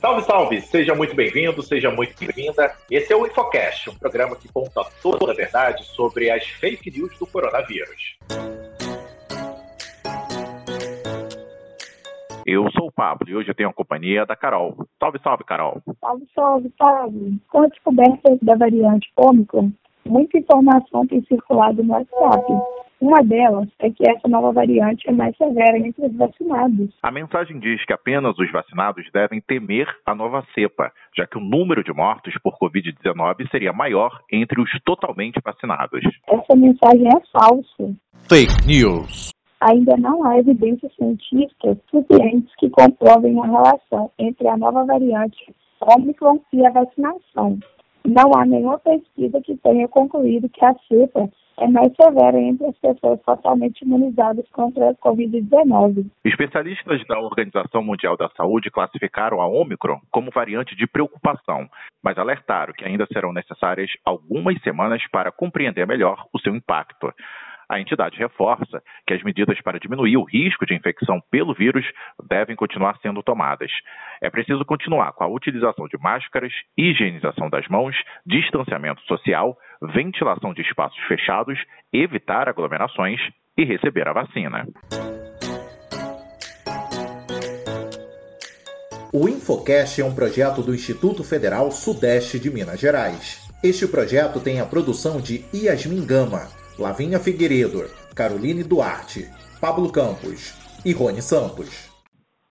Salve, salve! Seja muito bem-vindo, seja muito bem-vinda. Esse é o Infocast, um programa que conta toda a verdade sobre as fake news do coronavírus. Eu sou o Pablo e hoje eu tenho a companhia da Carol. Salve, salve, Carol! Salve, salve, Pablo! Com a descoberta da variante Ômicron, muita informação tem circulado no WhatsApp uma delas é que essa nova variante é mais severa entre os vacinados. A mensagem diz que apenas os vacinados devem temer a nova cepa, já que o número de mortos por Covid-19 seria maior entre os totalmente vacinados. Essa mensagem é falsa. Fake News. Ainda não há evidências científicas suficientes que comprovem a relação entre a nova variante Omicron e a vacinação. Não há nenhuma pesquisa que tenha concluído que a cepa é mais severa entre as pessoas totalmente imunizadas contra a Covid-19. Especialistas da Organização Mundial da Saúde classificaram a Omicron como variante de preocupação, mas alertaram que ainda serão necessárias algumas semanas para compreender melhor o seu impacto. A entidade reforça que as medidas para diminuir o risco de infecção pelo vírus devem continuar sendo tomadas. É preciso continuar com a utilização de máscaras, higienização das mãos, distanciamento social, ventilação de espaços fechados, evitar aglomerações e receber a vacina. O Infocast é um projeto do Instituto Federal Sudeste de Minas Gerais. Este projeto tem a produção de Yasmin Gama Lavinha Figueiredo, Caroline Duarte, Pablo Campos e Rony Santos.